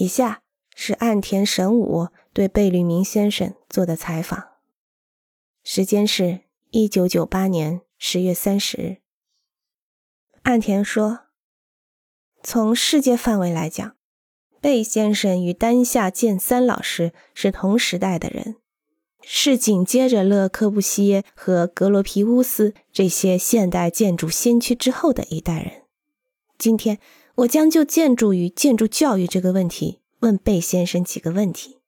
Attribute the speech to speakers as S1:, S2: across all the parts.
S1: 以下是岸田神武对贝聿铭先生做的采访，时间是一九九八年十月三十日。岸田说：“从世界范围来讲，贝先生与丹下健三老师是同时代的人，是紧接着勒柯布西耶和格罗皮乌斯这些现代建筑先驱之后的一代人。今天。”我将就建筑与建筑教育这个问题问贝先生几个问题。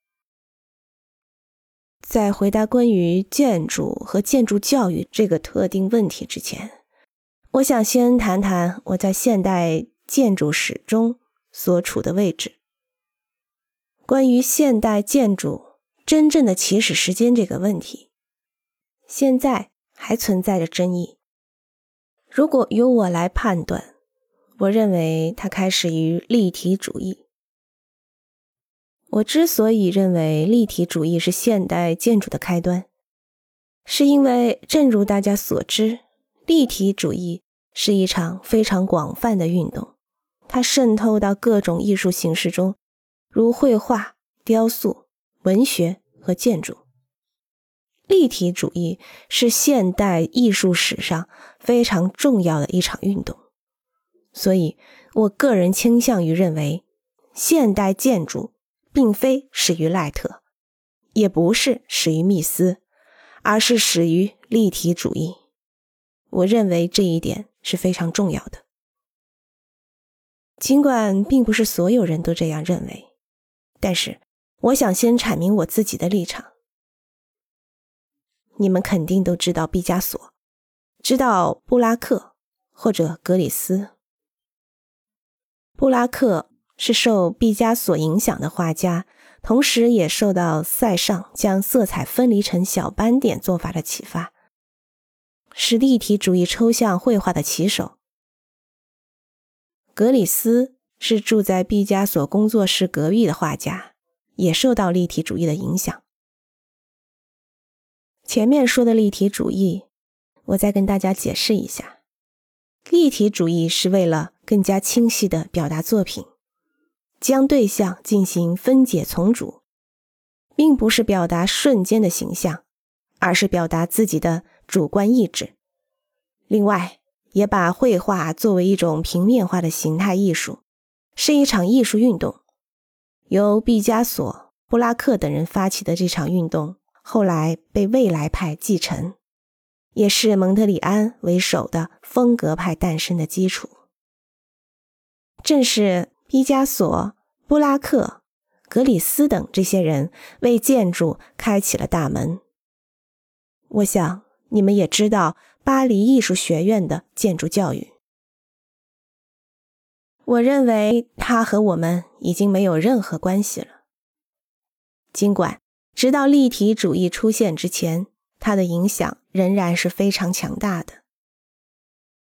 S1: 在回答关于建筑和建筑教育这个特定问题之前，我想先谈谈我在现代建筑史中所处的位置。关于现代建筑真正的起始时间这个问题，现在还存在着争议。如果由我来判断。我认为它开始于立体主义。我之所以认为立体主义是现代建筑的开端，是因为正如大家所知，立体主义是一场非常广泛的运动，它渗透到各种艺术形式中，如绘画、雕塑、文学和建筑。立体主义是现代艺术史上非常重要的一场运动。所以，我个人倾向于认为，现代建筑并非始于赖特，也不是始于密斯，而是始于立体主义。我认为这一点是非常重要的。尽管并不是所有人都这样认为，但是我想先阐明我自己的立场。你们肯定都知道毕加索，知道布拉克或者格里斯。布拉克是受毕加索影响的画家，同时也受到塞尚将色彩分离成小斑点做法的启发，是立体主义抽象绘画的旗手。格里斯是住在毕加索工作室隔壁的画家，也受到立体主义的影响。前面说的立体主义，我再跟大家解释一下。立体主义是为了更加清晰地表达作品，将对象进行分解重组，并不是表达瞬间的形象，而是表达自己的主观意志。另外，也把绘画作为一种平面化的形态艺术，是一场艺术运动。由毕加索、布拉克等人发起的这场运动，后来被未来派继承。也是蒙德里安为首的风格派诞生的基础。正是毕加索、布拉克、格里斯等这些人为建筑开启了大门。我想你们也知道巴黎艺术学院的建筑教育。我认为它和我们已经没有任何关系了。尽管直到立体主义出现之前。它的影响仍然是非常强大的。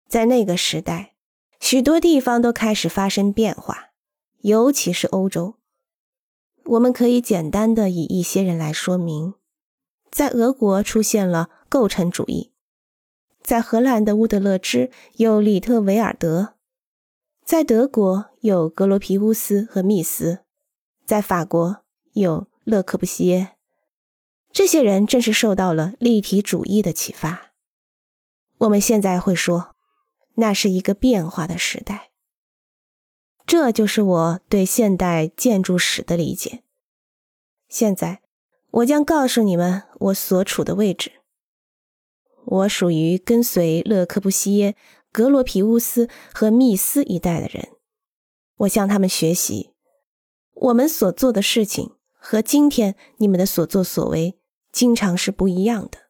S1: 在那个时代，许多地方都开始发生变化，尤其是欧洲。我们可以简单的以一些人来说明：在俄国出现了构成主义，在荷兰的乌德勒支有里特维尔德，在德国有格罗皮乌斯和密斯，在法国有勒克布西耶。这些人正是受到了立体主义的启发。我们现在会说，那是一个变化的时代。这就是我对现代建筑史的理解。现在，我将告诉你们我所处的位置。我属于跟随勒柯布西耶、格罗皮乌斯和密斯一代的人。我向他们学习。我们所做的事情和今天你们的所作所为。经常是不一样的。